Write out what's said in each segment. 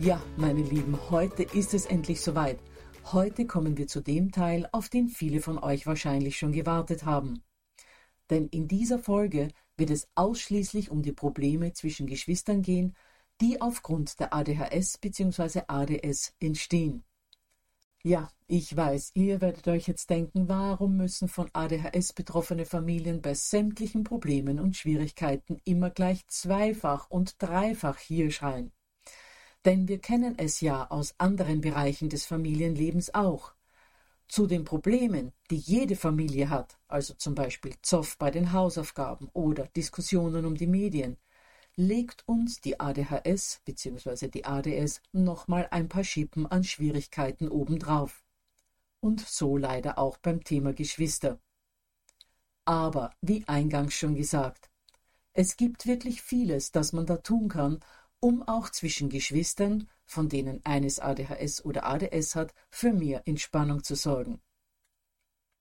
Ja, meine Lieben, heute ist es endlich soweit. Heute kommen wir zu dem Teil, auf den viele von euch wahrscheinlich schon gewartet haben. Denn in dieser Folge wird es ausschließlich um die Probleme zwischen Geschwistern gehen, die aufgrund der ADHS bzw. ADS entstehen. Ja, ich weiß, ihr werdet euch jetzt denken, warum müssen von ADHS betroffene Familien bei sämtlichen Problemen und Schwierigkeiten immer gleich zweifach und dreifach hier schreien? Denn wir kennen es ja aus anderen Bereichen des Familienlebens auch. Zu den Problemen, die jede Familie hat, also zum Beispiel Zoff bei den Hausaufgaben oder Diskussionen um die Medien, legt uns die ADHS bzw. die ADS nochmal ein paar Schippen an Schwierigkeiten obendrauf. Und so leider auch beim Thema Geschwister. Aber, wie eingangs schon gesagt, es gibt wirklich vieles, das man da tun kann, um auch zwischen Geschwistern, von denen eines ADHS oder ADS hat, für mehr Entspannung zu sorgen.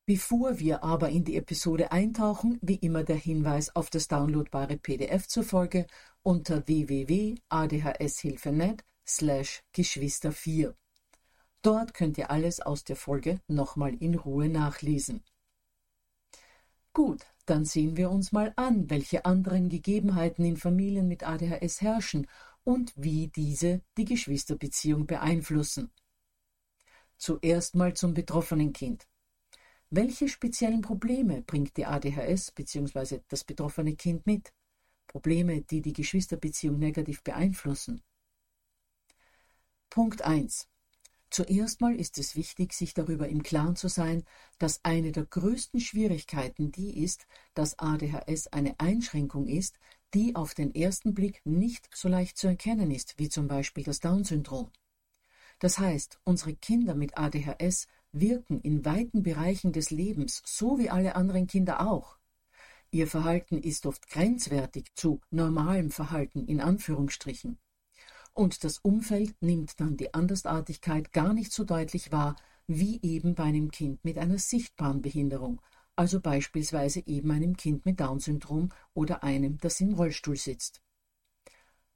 Bevor wir aber in die Episode eintauchen, wie immer der Hinweis auf das downloadbare PDF zur Folge unter www.adhshilfe.net slash Geschwister 4. Dort könnt ihr alles aus der Folge nochmal in Ruhe nachlesen. Gut, dann sehen wir uns mal an, welche anderen Gegebenheiten in Familien mit ADHS herrschen und wie diese die Geschwisterbeziehung beeinflussen. Zuerst mal zum betroffenen Kind. Welche speziellen Probleme bringt die ADHS bzw. das betroffene Kind mit? Probleme, die die Geschwisterbeziehung negativ beeinflussen. Punkt 1. Zuerst mal ist es wichtig, sich darüber im Klaren zu sein, dass eine der größten Schwierigkeiten die ist, dass ADHS eine Einschränkung ist, die auf den ersten Blick nicht so leicht zu erkennen ist, wie zum Beispiel das Down-Syndrom. Das heißt, unsere Kinder mit ADHS wirken in weiten Bereichen des Lebens, so wie alle anderen Kinder auch. Ihr Verhalten ist oft grenzwertig zu normalem Verhalten in Anführungsstrichen. Und das Umfeld nimmt dann die Andersartigkeit gar nicht so deutlich wahr, wie eben bei einem Kind mit einer sichtbaren Behinderung, also beispielsweise eben einem Kind mit Down-Syndrom oder einem, das im Rollstuhl sitzt.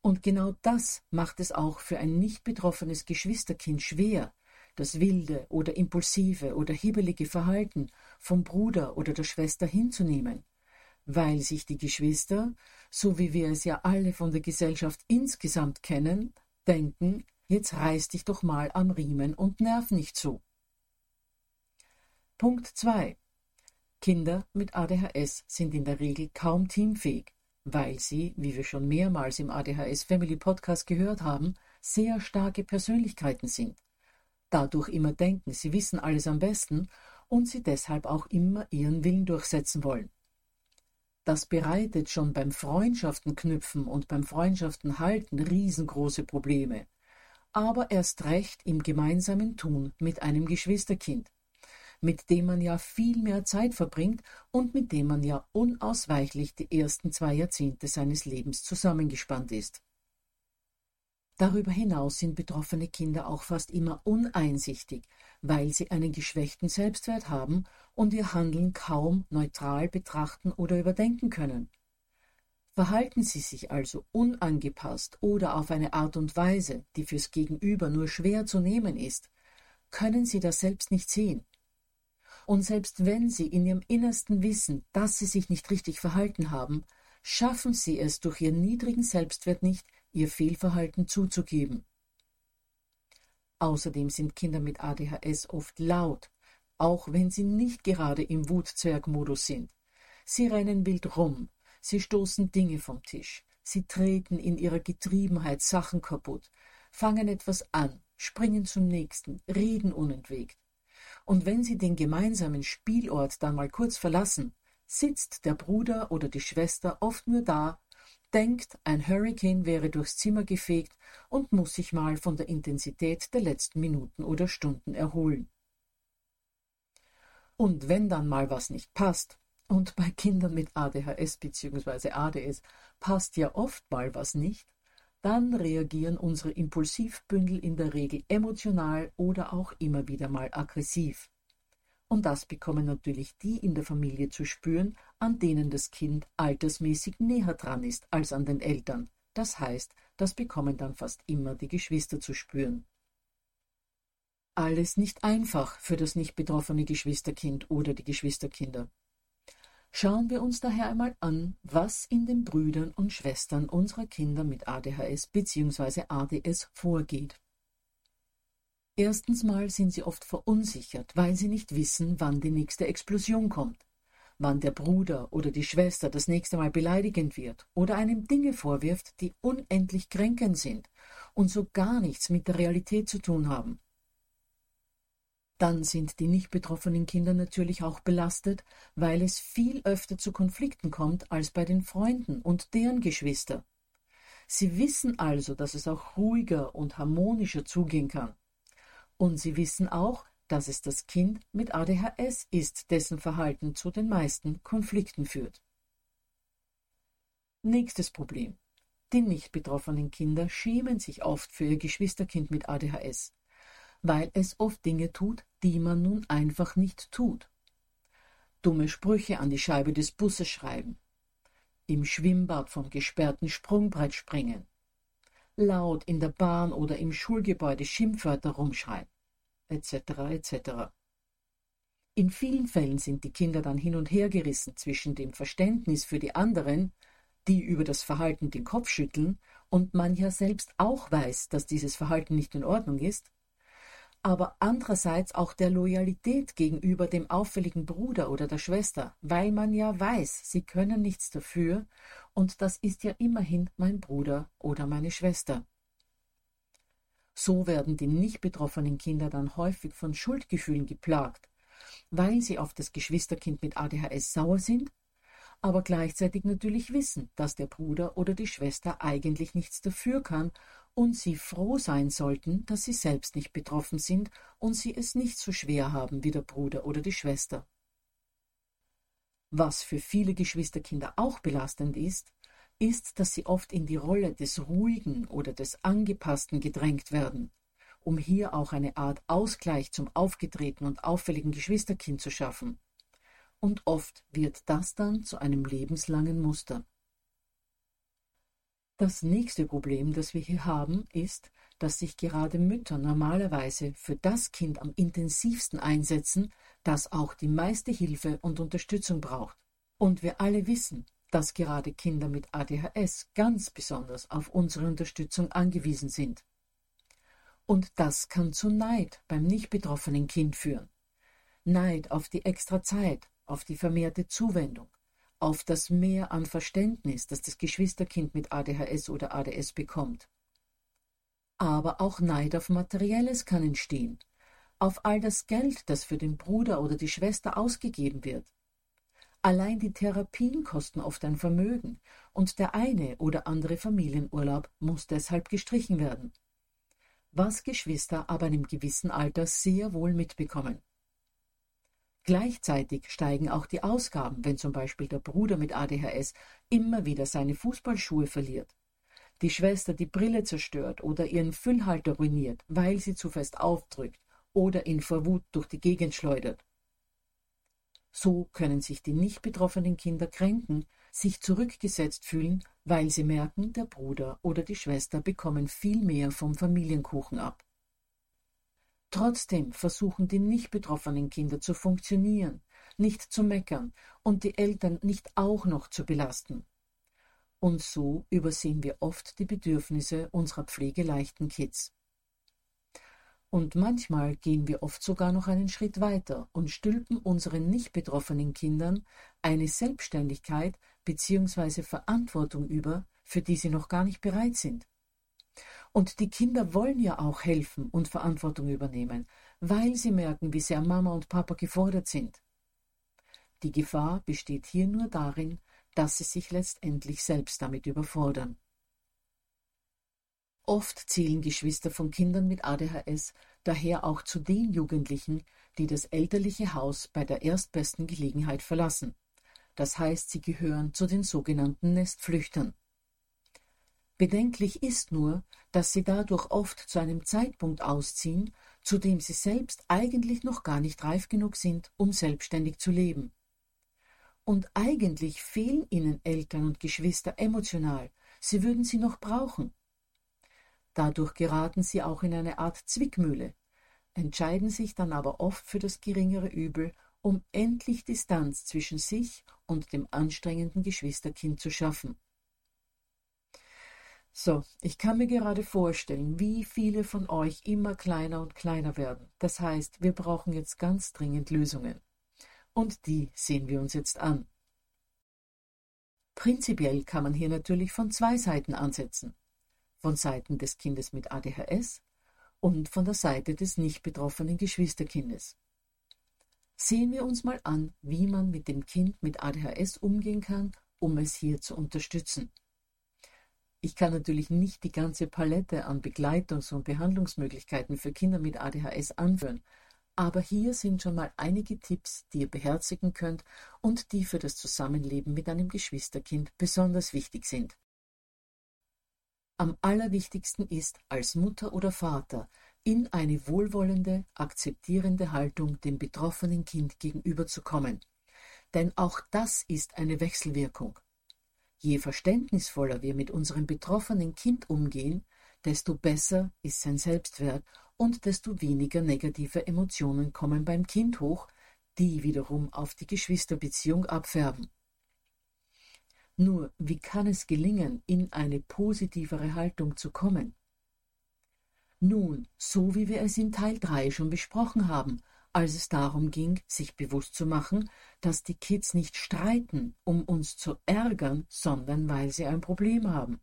Und genau das macht es auch für ein nicht betroffenes Geschwisterkind schwer, das wilde oder impulsive oder hibbelige Verhalten vom Bruder oder der Schwester hinzunehmen, weil sich die Geschwister, so wie wir es ja alle von der Gesellschaft insgesamt kennen, denken, jetzt reiß dich doch mal am Riemen und nerv nicht zu. Punkt 2. Kinder mit ADHS sind in der Regel kaum teamfähig, weil sie, wie wir schon mehrmals im ADHS Family Podcast gehört haben, sehr starke Persönlichkeiten sind. Dadurch immer denken, sie wissen alles am besten und sie deshalb auch immer ihren Willen durchsetzen wollen. Das bereitet schon beim Freundschaften knüpfen und beim Freundschaften halten riesengroße Probleme, aber erst recht im gemeinsamen Tun mit einem Geschwisterkind, mit dem man ja viel mehr Zeit verbringt und mit dem man ja unausweichlich die ersten zwei Jahrzehnte seines Lebens zusammengespannt ist. Darüber hinaus sind betroffene Kinder auch fast immer uneinsichtig, weil sie einen geschwächten Selbstwert haben und ihr Handeln kaum neutral betrachten oder überdenken können. Verhalten sie sich also unangepasst oder auf eine Art und Weise, die fürs Gegenüber nur schwer zu nehmen ist, können sie das selbst nicht sehen. Und selbst wenn sie in ihrem Innersten wissen, dass sie sich nicht richtig verhalten haben, schaffen sie es durch ihren niedrigen Selbstwert nicht, ihr Fehlverhalten zuzugeben. Außerdem sind Kinder mit ADHS oft laut, auch wenn sie nicht gerade im Wutzwergmodus sind. Sie rennen wild rum, sie stoßen Dinge vom Tisch, sie treten in ihrer Getriebenheit Sachen kaputt, fangen etwas an, springen zum nächsten, reden unentwegt. Und wenn sie den gemeinsamen Spielort dann mal kurz verlassen, sitzt der Bruder oder die Schwester oft nur da denkt, ein Hurricane wäre durchs Zimmer gefegt und muss sich mal von der Intensität der letzten Minuten oder Stunden erholen. Und wenn dann mal was nicht passt, und bei Kindern mit ADHS bzw. ADS passt ja oft mal was nicht, dann reagieren unsere Impulsivbündel in der Regel emotional oder auch immer wieder mal aggressiv. Und das bekommen natürlich die in der Familie zu spüren, an denen das Kind altersmäßig näher dran ist als an den Eltern. Das heißt, das bekommen dann fast immer die Geschwister zu spüren. Alles nicht einfach für das nicht betroffene Geschwisterkind oder die Geschwisterkinder. Schauen wir uns daher einmal an, was in den Brüdern und Schwestern unserer Kinder mit ADHS bzw. ADS vorgeht. Erstens mal sind sie oft verunsichert, weil sie nicht wissen, wann die nächste Explosion kommt, wann der Bruder oder die Schwester das nächste Mal beleidigend wird oder einem Dinge vorwirft, die unendlich kränkend sind und so gar nichts mit der Realität zu tun haben. Dann sind die nicht betroffenen Kinder natürlich auch belastet, weil es viel öfter zu Konflikten kommt als bei den Freunden und deren Geschwister. Sie wissen also, dass es auch ruhiger und harmonischer zugehen kann. Und sie wissen auch, dass es das Kind mit ADHS ist, dessen Verhalten zu den meisten Konflikten führt. Nächstes Problem. Die nicht betroffenen Kinder schämen sich oft für ihr Geschwisterkind mit ADHS, weil es oft Dinge tut, die man nun einfach nicht tut. Dumme Sprüche an die Scheibe des Busses schreiben, im Schwimmbad vom gesperrten Sprungbrett springen, laut in der Bahn oder im Schulgebäude Schimpfwörter rumschreien, etc. etc. In vielen Fällen sind die Kinder dann hin und her gerissen zwischen dem Verständnis für die anderen, die über das Verhalten den Kopf schütteln, und man ja selbst auch weiß, dass dieses Verhalten nicht in Ordnung ist, aber andererseits auch der Loyalität gegenüber dem auffälligen Bruder oder der Schwester, weil man ja weiß, sie können nichts dafür, und das ist ja immerhin mein Bruder oder meine Schwester. So werden die nicht betroffenen Kinder dann häufig von Schuldgefühlen geplagt, weil sie auf das Geschwisterkind mit ADHS sauer sind, aber gleichzeitig natürlich wissen, dass der Bruder oder die Schwester eigentlich nichts dafür kann und sie froh sein sollten, dass sie selbst nicht betroffen sind und sie es nicht so schwer haben wie der Bruder oder die Schwester. Was für viele Geschwisterkinder auch belastend ist, ist, dass sie oft in die Rolle des Ruhigen oder des Angepassten gedrängt werden, um hier auch eine Art Ausgleich zum aufgetretenen und auffälligen Geschwisterkind zu schaffen. Und oft wird das dann zu einem lebenslangen Muster. Das nächste Problem, das wir hier haben, ist, dass sich gerade Mütter normalerweise für das Kind am intensivsten einsetzen, das auch die meiste Hilfe und Unterstützung braucht. Und wir alle wissen, dass gerade Kinder mit ADHS ganz besonders auf unsere Unterstützung angewiesen sind. Und das kann zu Neid beim nicht betroffenen Kind führen. Neid auf die extra Zeit, auf die vermehrte Zuwendung, auf das Mehr an Verständnis, das das Geschwisterkind mit ADHS oder ADS bekommt. Aber auch Neid auf Materielles kann entstehen, auf all das Geld, das für den Bruder oder die Schwester ausgegeben wird. Allein die Therapien kosten oft ein Vermögen, und der eine oder andere Familienurlaub muss deshalb gestrichen werden. Was Geschwister aber in einem gewissen Alter sehr wohl mitbekommen. Gleichzeitig steigen auch die Ausgaben, wenn zum Beispiel der Bruder mit ADHS immer wieder seine Fußballschuhe verliert, die Schwester die Brille zerstört oder ihren Füllhalter ruiniert, weil sie zu fest aufdrückt oder ihn vor Wut durch die Gegend schleudert. So können sich die nicht betroffenen Kinder kränken, sich zurückgesetzt fühlen, weil sie merken, der Bruder oder die Schwester bekommen viel mehr vom Familienkuchen ab. Trotzdem versuchen die nicht betroffenen Kinder zu funktionieren, nicht zu meckern und die Eltern nicht auch noch zu belasten. Und so übersehen wir oft die Bedürfnisse unserer pflegeleichten Kids. Und manchmal gehen wir oft sogar noch einen Schritt weiter und stülpen unseren nicht betroffenen Kindern eine Selbstständigkeit bzw. Verantwortung über, für die sie noch gar nicht bereit sind. Und die Kinder wollen ja auch helfen und Verantwortung übernehmen, weil sie merken, wie sehr Mama und Papa gefordert sind. Die Gefahr besteht hier nur darin, dass sie sich letztendlich selbst damit überfordern. Oft zählen Geschwister von Kindern mit ADHS daher auch zu den Jugendlichen, die das elterliche Haus bei der erstbesten Gelegenheit verlassen. Das heißt, sie gehören zu den sogenannten Nestflüchtern. Bedenklich ist nur, dass sie dadurch oft zu einem Zeitpunkt ausziehen, zu dem sie selbst eigentlich noch gar nicht reif genug sind, um selbstständig zu leben. Und eigentlich fehlen ihnen Eltern und Geschwister emotional, sie würden sie noch brauchen. Dadurch geraten sie auch in eine Art Zwickmühle, entscheiden sich dann aber oft für das geringere Übel, um endlich Distanz zwischen sich und dem anstrengenden Geschwisterkind zu schaffen. So, ich kann mir gerade vorstellen, wie viele von euch immer kleiner und kleiner werden. Das heißt, wir brauchen jetzt ganz dringend Lösungen. Und die sehen wir uns jetzt an. Prinzipiell kann man hier natürlich von zwei Seiten ansetzen. Von Seiten des Kindes mit ADHS und von der Seite des nicht betroffenen Geschwisterkindes. Sehen wir uns mal an, wie man mit dem Kind mit ADHS umgehen kann, um es hier zu unterstützen. Ich kann natürlich nicht die ganze Palette an Begleitungs- und Behandlungsmöglichkeiten für Kinder mit ADHS anführen, aber hier sind schon mal einige Tipps, die ihr beherzigen könnt und die für das Zusammenleben mit einem Geschwisterkind besonders wichtig sind. Am allerwichtigsten ist, als Mutter oder Vater in eine wohlwollende, akzeptierende Haltung dem betroffenen Kind gegenüberzukommen. Denn auch das ist eine Wechselwirkung. Je verständnisvoller wir mit unserem betroffenen Kind umgehen, desto besser ist sein Selbstwert und desto weniger negative Emotionen kommen beim Kind hoch, die wiederum auf die Geschwisterbeziehung abfärben. Nur wie kann es gelingen, in eine positivere Haltung zu kommen? Nun, so wie wir es in Teil 3 schon besprochen haben, als es darum ging, sich bewusst zu machen, dass die Kids nicht streiten, um uns zu ärgern, sondern weil sie ein Problem haben.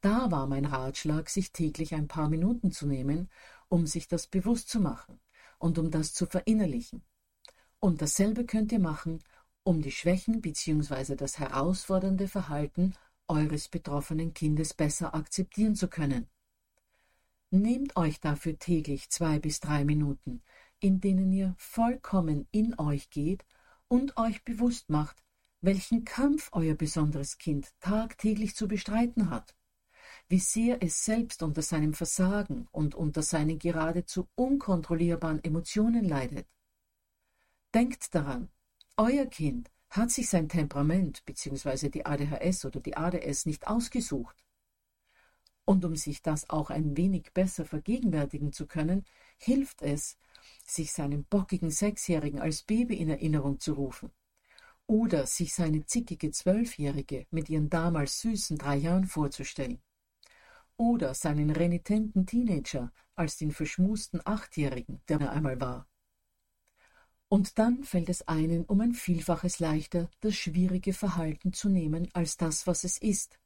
Da war mein Ratschlag, sich täglich ein paar Minuten zu nehmen, um sich das bewusst zu machen und um das zu verinnerlichen. Und dasselbe könnt ihr machen, um die Schwächen bzw. das herausfordernde Verhalten eures betroffenen Kindes besser akzeptieren zu können. Nehmt euch dafür täglich zwei bis drei Minuten, in denen ihr vollkommen in euch geht und euch bewusst macht, welchen Kampf euer besonderes Kind tagtäglich zu bestreiten hat, wie sehr es selbst unter seinem Versagen und unter seinen geradezu unkontrollierbaren Emotionen leidet. Denkt daran, euer Kind hat sich sein Temperament bzw. die ADHS oder die ADS nicht ausgesucht. Und um sich das auch ein wenig besser vergegenwärtigen zu können, hilft es, sich seinen bockigen Sechsjährigen als Baby in Erinnerung zu rufen oder sich seine zickige Zwölfjährige mit ihren damals süßen drei Jahren vorzustellen oder seinen renitenten Teenager als den verschmusten Achtjährigen, der er einmal war. Und dann fällt es einen um ein Vielfaches leichter, das schwierige Verhalten zu nehmen als das, was es ist,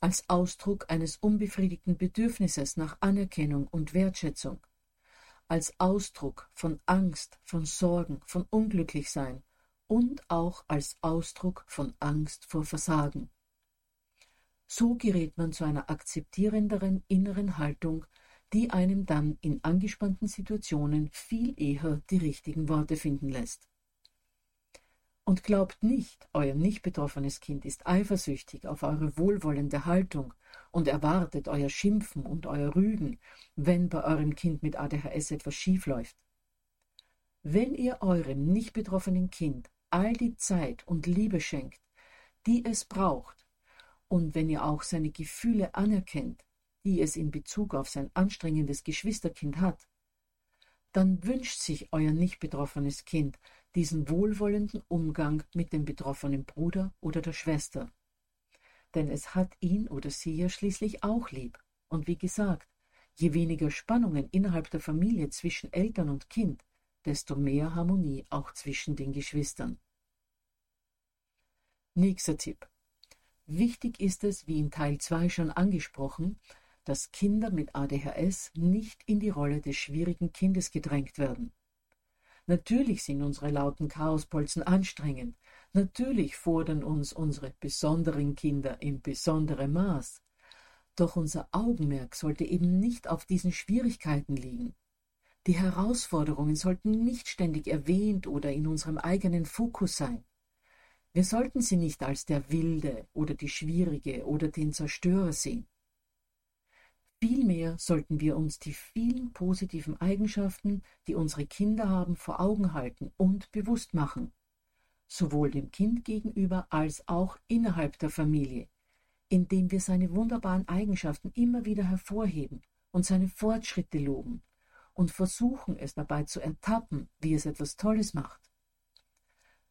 als Ausdruck eines unbefriedigten Bedürfnisses nach Anerkennung und Wertschätzung als Ausdruck von Angst, von Sorgen, von Unglücklichsein und auch als Ausdruck von Angst vor Versagen. So gerät man zu einer akzeptierenderen inneren Haltung, die einem dann in angespannten Situationen viel eher die richtigen Worte finden lässt. Und glaubt nicht, euer nicht betroffenes Kind ist eifersüchtig auf eure wohlwollende Haltung und erwartet euer Schimpfen und euer Rügen, wenn bei eurem Kind mit ADHS etwas schiefläuft. Wenn ihr eurem nicht betroffenen Kind all die Zeit und Liebe schenkt, die es braucht, und wenn ihr auch seine Gefühle anerkennt, die es in Bezug auf sein anstrengendes Geschwisterkind hat, dann wünscht sich euer nicht betroffenes Kind diesen wohlwollenden Umgang mit dem betroffenen Bruder oder der Schwester. Denn es hat ihn oder sie ja schließlich auch lieb. Und wie gesagt, je weniger Spannungen innerhalb der Familie zwischen Eltern und Kind, desto mehr Harmonie auch zwischen den Geschwistern. Nächster Tipp. Wichtig ist es, wie in Teil 2 schon angesprochen, dass Kinder mit ADHS nicht in die Rolle des schwierigen Kindes gedrängt werden. Natürlich sind unsere lauten Chaospolzen anstrengend. Natürlich fordern uns unsere besonderen Kinder in besonderem Maß. Doch unser Augenmerk sollte eben nicht auf diesen Schwierigkeiten liegen. Die Herausforderungen sollten nicht ständig erwähnt oder in unserem eigenen Fokus sein. Wir sollten sie nicht als der Wilde oder die Schwierige oder den Zerstörer sehen. Vielmehr sollten wir uns die vielen positiven Eigenschaften, die unsere Kinder haben, vor Augen halten und bewusst machen, sowohl dem Kind gegenüber als auch innerhalb der Familie, indem wir seine wunderbaren Eigenschaften immer wieder hervorheben und seine Fortschritte loben und versuchen es dabei zu ertappen, wie es etwas Tolles macht.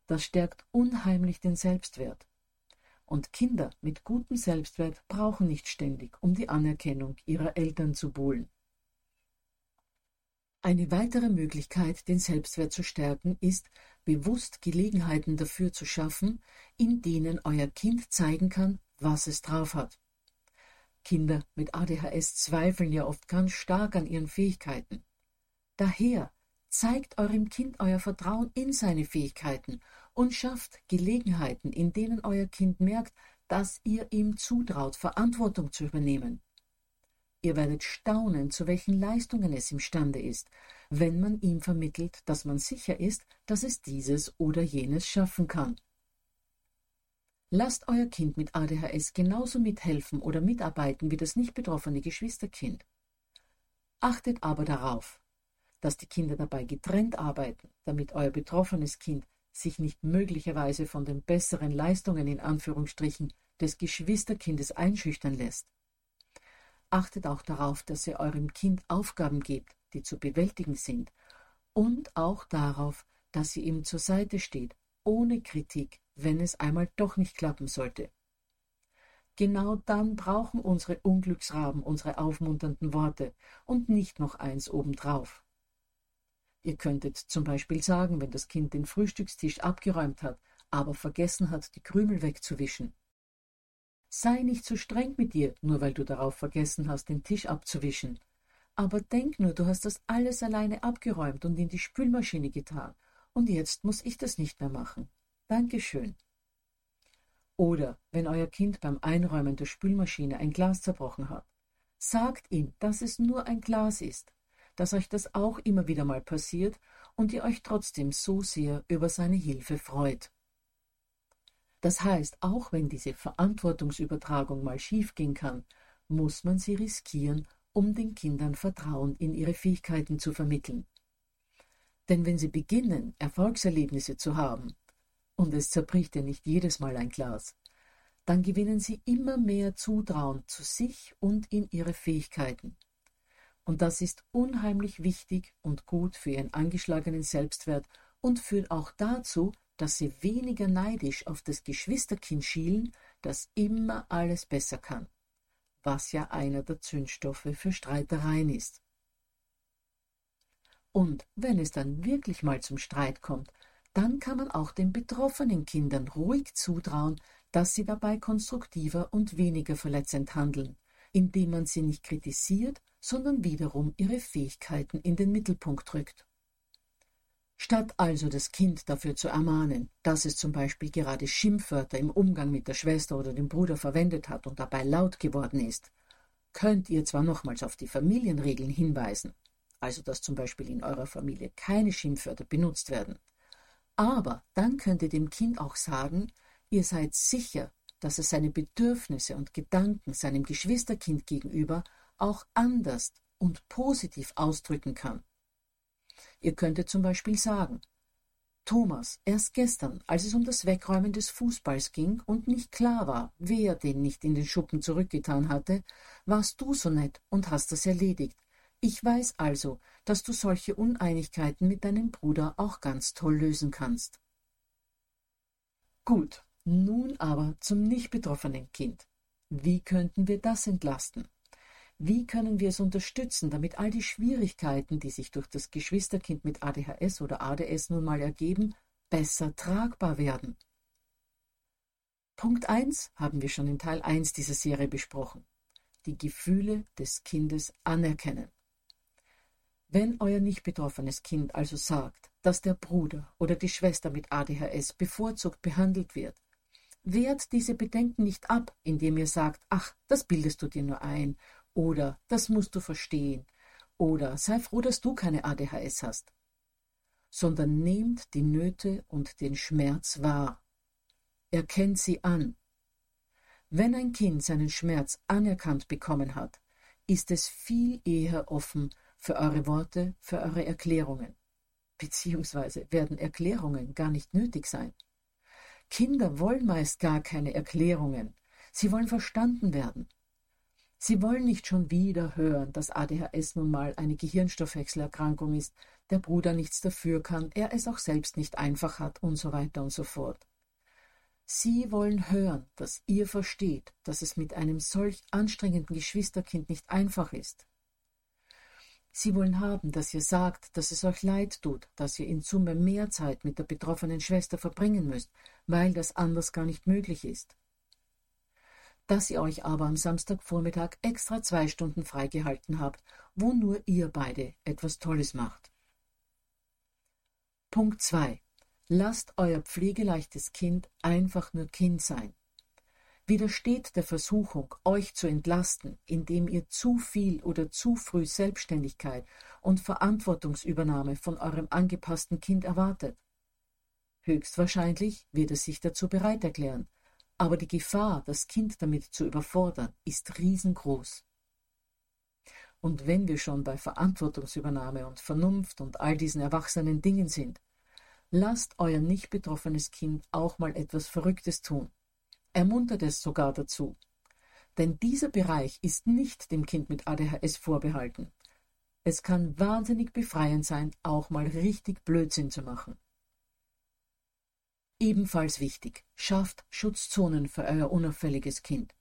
Das stärkt unheimlich den Selbstwert und Kinder mit gutem Selbstwert brauchen nicht ständig um die Anerkennung ihrer Eltern zu buhlen. Eine weitere Möglichkeit, den Selbstwert zu stärken, ist, bewusst Gelegenheiten dafür zu schaffen, in denen euer Kind zeigen kann, was es drauf hat. Kinder mit ADHS zweifeln ja oft ganz stark an ihren Fähigkeiten. Daher zeigt eurem Kind euer Vertrauen in seine Fähigkeiten und schafft Gelegenheiten, in denen euer Kind merkt, dass ihr ihm zutraut, Verantwortung zu übernehmen. Ihr werdet staunen, zu welchen Leistungen es imstande ist, wenn man ihm vermittelt, dass man sicher ist, dass es dieses oder jenes schaffen kann. Lasst euer Kind mit ADHS genauso mithelfen oder mitarbeiten wie das nicht betroffene Geschwisterkind. Achtet aber darauf, dass die Kinder dabei getrennt arbeiten, damit euer betroffenes Kind sich nicht möglicherweise von den besseren Leistungen in Anführungsstrichen des Geschwisterkindes einschüchtern lässt. Achtet auch darauf, dass ihr eurem Kind Aufgaben gebt, die zu bewältigen sind, und auch darauf, dass ihr ihm zur Seite steht, ohne Kritik, wenn es einmal doch nicht klappen sollte. Genau dann brauchen unsere Unglücksraben unsere aufmunternden Worte und nicht noch eins obendrauf. Ihr könntet zum Beispiel sagen, wenn das Kind den Frühstückstisch abgeräumt hat, aber vergessen hat, die Krümel wegzuwischen. Sei nicht so streng mit dir, nur weil du darauf vergessen hast, den Tisch abzuwischen. Aber denk nur, du hast das alles alleine abgeräumt und in die Spülmaschine getan, und jetzt muss ich das nicht mehr machen. Dankeschön. Oder wenn euer Kind beim Einräumen der Spülmaschine ein Glas zerbrochen hat, sagt ihm, dass es nur ein Glas ist dass euch das auch immer wieder mal passiert und ihr euch trotzdem so sehr über seine Hilfe freut. Das heißt, auch wenn diese Verantwortungsübertragung mal schiefgehen kann, muss man sie riskieren, um den Kindern Vertrauen in ihre Fähigkeiten zu vermitteln. Denn wenn sie beginnen, Erfolgserlebnisse zu haben, und es zerbricht ja nicht jedes Mal ein Glas, dann gewinnen sie immer mehr Zutrauen zu sich und in ihre Fähigkeiten. Und das ist unheimlich wichtig und gut für ihren angeschlagenen Selbstwert und führt auch dazu, dass sie weniger neidisch auf das Geschwisterkind schielen, das immer alles besser kann, was ja einer der Zündstoffe für Streitereien ist. Und wenn es dann wirklich mal zum Streit kommt, dann kann man auch den betroffenen Kindern ruhig zutrauen, dass sie dabei konstruktiver und weniger verletzend handeln, indem man sie nicht kritisiert, sondern wiederum ihre Fähigkeiten in den Mittelpunkt rückt. Statt also das Kind dafür zu ermahnen, dass es zum Beispiel gerade Schimpfwörter im Umgang mit der Schwester oder dem Bruder verwendet hat und dabei laut geworden ist, könnt ihr zwar nochmals auf die Familienregeln hinweisen, also dass zum Beispiel in eurer Familie keine Schimpfwörter benutzt werden, aber dann könnt ihr dem Kind auch sagen, ihr seid sicher, dass es seine Bedürfnisse und Gedanken seinem Geschwisterkind gegenüber auch anders und positiv ausdrücken kann. Ihr könntet zum Beispiel sagen, Thomas, erst gestern, als es um das Wegräumen des Fußballs ging und nicht klar war, wer den nicht in den Schuppen zurückgetan hatte, warst du so nett und hast das erledigt. Ich weiß also, dass du solche Uneinigkeiten mit deinem Bruder auch ganz toll lösen kannst. Gut, nun aber zum nicht betroffenen Kind. Wie könnten wir das entlasten? Wie können wir es unterstützen, damit all die Schwierigkeiten, die sich durch das Geschwisterkind mit ADHS oder ADS nun mal ergeben, besser tragbar werden? Punkt 1 haben wir schon in Teil 1 dieser Serie besprochen. Die Gefühle des Kindes anerkennen. Wenn euer nicht betroffenes Kind also sagt, dass der Bruder oder die Schwester mit ADHS bevorzugt behandelt wird, wehrt diese Bedenken nicht ab, indem ihr sagt, ach, das bildest du dir nur ein oder das musst du verstehen oder sei froh, dass du keine ADHS hast, sondern nehmt die Nöte und den Schmerz wahr. Erkennt sie an. Wenn ein Kind seinen Schmerz anerkannt bekommen hat, ist es viel eher offen für eure Worte, für eure Erklärungen. Beziehungsweise werden Erklärungen gar nicht nötig sein. Kinder wollen meist gar keine Erklärungen. Sie wollen verstanden werden. Sie wollen nicht schon wieder hören, dass ADHS nun mal eine Gehirnstoffwechselerkrankung ist, der Bruder nichts dafür kann, er es auch selbst nicht einfach hat und so weiter und so fort. Sie wollen hören, dass ihr versteht, dass es mit einem solch anstrengenden Geschwisterkind nicht einfach ist. Sie wollen haben, dass ihr sagt, dass es euch leid tut, dass ihr in Summe mehr Zeit mit der betroffenen Schwester verbringen müsst, weil das anders gar nicht möglich ist dass ihr euch aber am Samstagvormittag extra zwei Stunden freigehalten habt, wo nur ihr beide etwas Tolles macht. Punkt 2. Lasst euer pflegeleichtes Kind einfach nur Kind sein. Widersteht der Versuchung, euch zu entlasten, indem ihr zu viel oder zu früh Selbstständigkeit und Verantwortungsübernahme von eurem angepassten Kind erwartet. Höchstwahrscheinlich wird es sich dazu bereit erklären, aber die Gefahr, das Kind damit zu überfordern, ist riesengroß. Und wenn wir schon bei Verantwortungsübernahme und Vernunft und all diesen erwachsenen Dingen sind, lasst euer nicht betroffenes Kind auch mal etwas Verrücktes tun. Ermuntert es sogar dazu. Denn dieser Bereich ist nicht dem Kind mit ADHS vorbehalten. Es kann wahnsinnig befreiend sein, auch mal richtig Blödsinn zu machen. Ebenfalls wichtig, schafft Schutzzonen für euer unauffälliges Kind.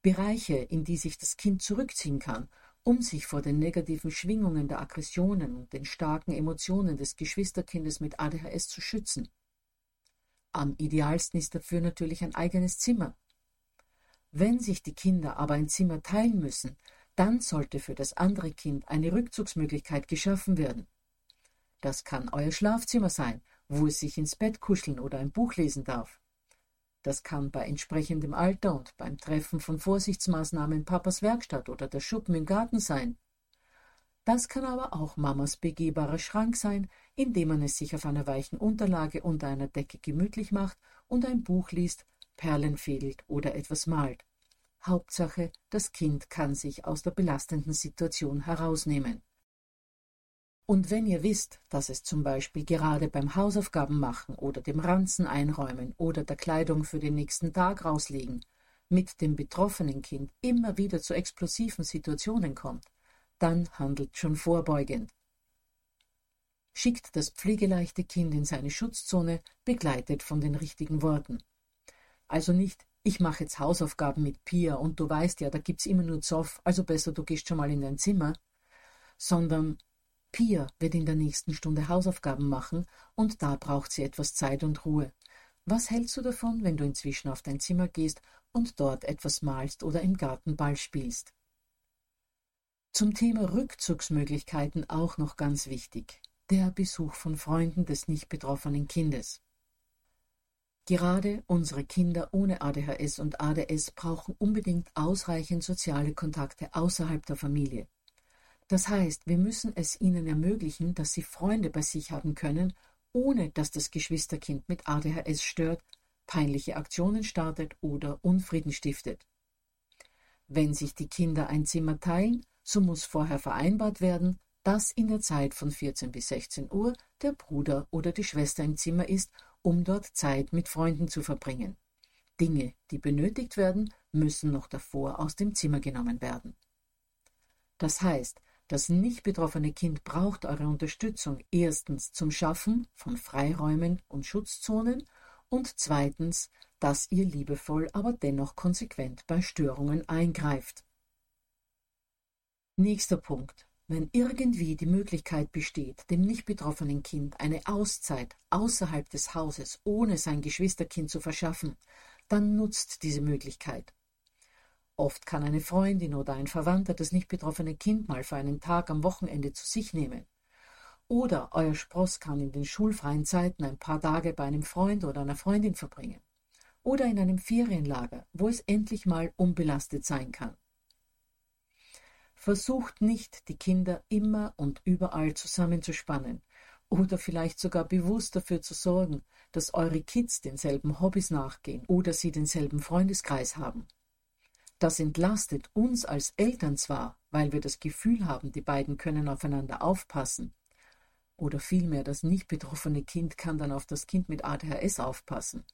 Bereiche, in die sich das Kind zurückziehen kann, um sich vor den negativen Schwingungen der Aggressionen und den starken Emotionen des Geschwisterkindes mit ADHS zu schützen. Am idealsten ist dafür natürlich ein eigenes Zimmer. Wenn sich die Kinder aber ein Zimmer teilen müssen, dann sollte für das andere Kind eine Rückzugsmöglichkeit geschaffen werden. Das kann euer Schlafzimmer sein wo es sich ins Bett kuscheln oder ein Buch lesen darf. Das kann bei entsprechendem Alter und beim Treffen von Vorsichtsmaßnahmen Papas Werkstatt oder der Schuppen im Garten sein. Das kann aber auch Mamas begehbarer Schrank sein, in dem man es sich auf einer weichen Unterlage unter einer Decke gemütlich macht und ein Buch liest, Perlen fädelt oder etwas malt. Hauptsache, das Kind kann sich aus der belastenden Situation herausnehmen. Und wenn ihr wisst, dass es zum Beispiel gerade beim Hausaufgaben machen oder dem Ranzen einräumen oder der Kleidung für den nächsten Tag rauslegen mit dem betroffenen Kind immer wieder zu explosiven Situationen kommt, dann handelt schon vorbeugend. Schickt das pflegeleichte Kind in seine Schutzzone, begleitet von den richtigen Worten. Also nicht, ich mache jetzt Hausaufgaben mit Pia und du weißt ja, da gibt's immer nur Zoff, also besser du gehst schon mal in dein Zimmer, sondern Pia wird in der nächsten Stunde Hausaufgaben machen und da braucht sie etwas Zeit und Ruhe. Was hältst du davon, wenn du inzwischen auf dein Zimmer gehst und dort etwas malst oder im Garten Ball spielst? Zum Thema Rückzugsmöglichkeiten auch noch ganz wichtig. Der Besuch von Freunden des nicht betroffenen Kindes. Gerade unsere Kinder ohne ADHS und ADS brauchen unbedingt ausreichend soziale Kontakte außerhalb der Familie. Das heißt, wir müssen es ihnen ermöglichen, dass sie Freunde bei sich haben können, ohne dass das Geschwisterkind mit ADHS stört, peinliche Aktionen startet oder Unfrieden stiftet. Wenn sich die Kinder ein Zimmer teilen, so muss vorher vereinbart werden, dass in der Zeit von 14 bis 16 Uhr der Bruder oder die Schwester im Zimmer ist, um dort Zeit mit Freunden zu verbringen. Dinge, die benötigt werden, müssen noch davor aus dem Zimmer genommen werden. Das heißt, das nicht betroffene Kind braucht eure Unterstützung erstens zum Schaffen von Freiräumen und Schutzzonen und zweitens, dass ihr liebevoll, aber dennoch konsequent bei Störungen eingreift. Nächster Punkt. Wenn irgendwie die Möglichkeit besteht, dem nicht betroffenen Kind eine Auszeit außerhalb des Hauses ohne sein Geschwisterkind zu verschaffen, dann nutzt diese Möglichkeit. Oft kann eine Freundin oder ein Verwandter das nicht betroffene Kind mal für einen Tag am Wochenende zu sich nehmen. Oder euer Spross kann in den schulfreien Zeiten ein paar Tage bei einem Freund oder einer Freundin verbringen. Oder in einem Ferienlager, wo es endlich mal unbelastet sein kann. Versucht nicht, die Kinder immer und überall zusammenzuspannen oder vielleicht sogar bewusst dafür zu sorgen, dass eure Kids denselben Hobbys nachgehen oder sie denselben Freundeskreis haben. Das entlastet uns als Eltern zwar, weil wir das Gefühl haben, die beiden können aufeinander aufpassen, oder vielmehr das nicht betroffene Kind kann dann auf das Kind mit ADHS aufpassen.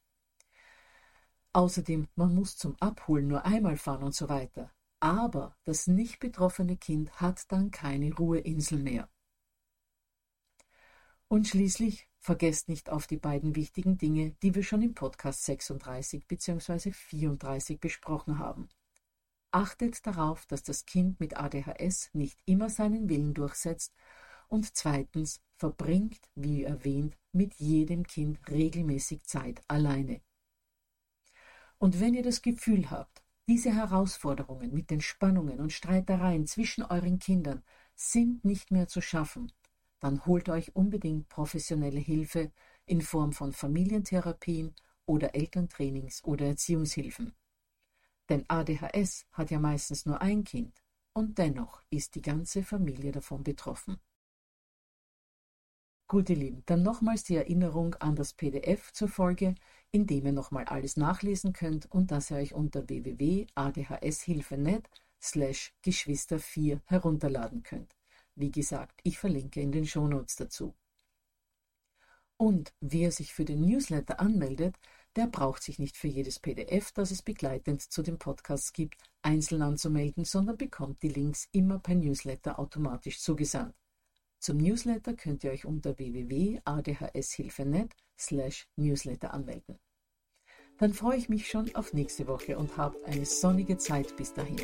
Außerdem, man muss zum Abholen nur einmal fahren und so weiter. Aber das nicht betroffene Kind hat dann keine Ruheinsel mehr. Und schließlich vergesst nicht auf die beiden wichtigen Dinge, die wir schon im Podcast 36 bzw. 34 besprochen haben. Achtet darauf, dass das Kind mit ADHS nicht immer seinen Willen durchsetzt und zweitens verbringt, wie erwähnt, mit jedem Kind regelmäßig Zeit alleine. Und wenn ihr das Gefühl habt, diese Herausforderungen mit den Spannungen und Streitereien zwischen euren Kindern sind nicht mehr zu schaffen, dann holt euch unbedingt professionelle Hilfe in Form von Familientherapien oder Elterntrainings oder Erziehungshilfen. Denn ADHS hat ja meistens nur ein Kind und dennoch ist die ganze Familie davon betroffen. Gut, ihr Lieben, dann nochmals die Erinnerung an das PDF zur Folge, in dem ihr nochmal alles nachlesen könnt und das ihr euch unter www.adhshilfe.net slash Geschwister 4 herunterladen könnt. Wie gesagt, ich verlinke in den Shownotes dazu. Und wer sich für den Newsletter anmeldet, der braucht sich nicht für jedes PDF, das es begleitend zu den Podcasts gibt, einzeln anzumelden, sondern bekommt die Links immer per Newsletter automatisch zugesandt. Zum Newsletter könnt ihr euch unter www.adhshilfe.net slash Newsletter anmelden. Dann freue ich mich schon auf nächste Woche und habt eine sonnige Zeit bis dahin.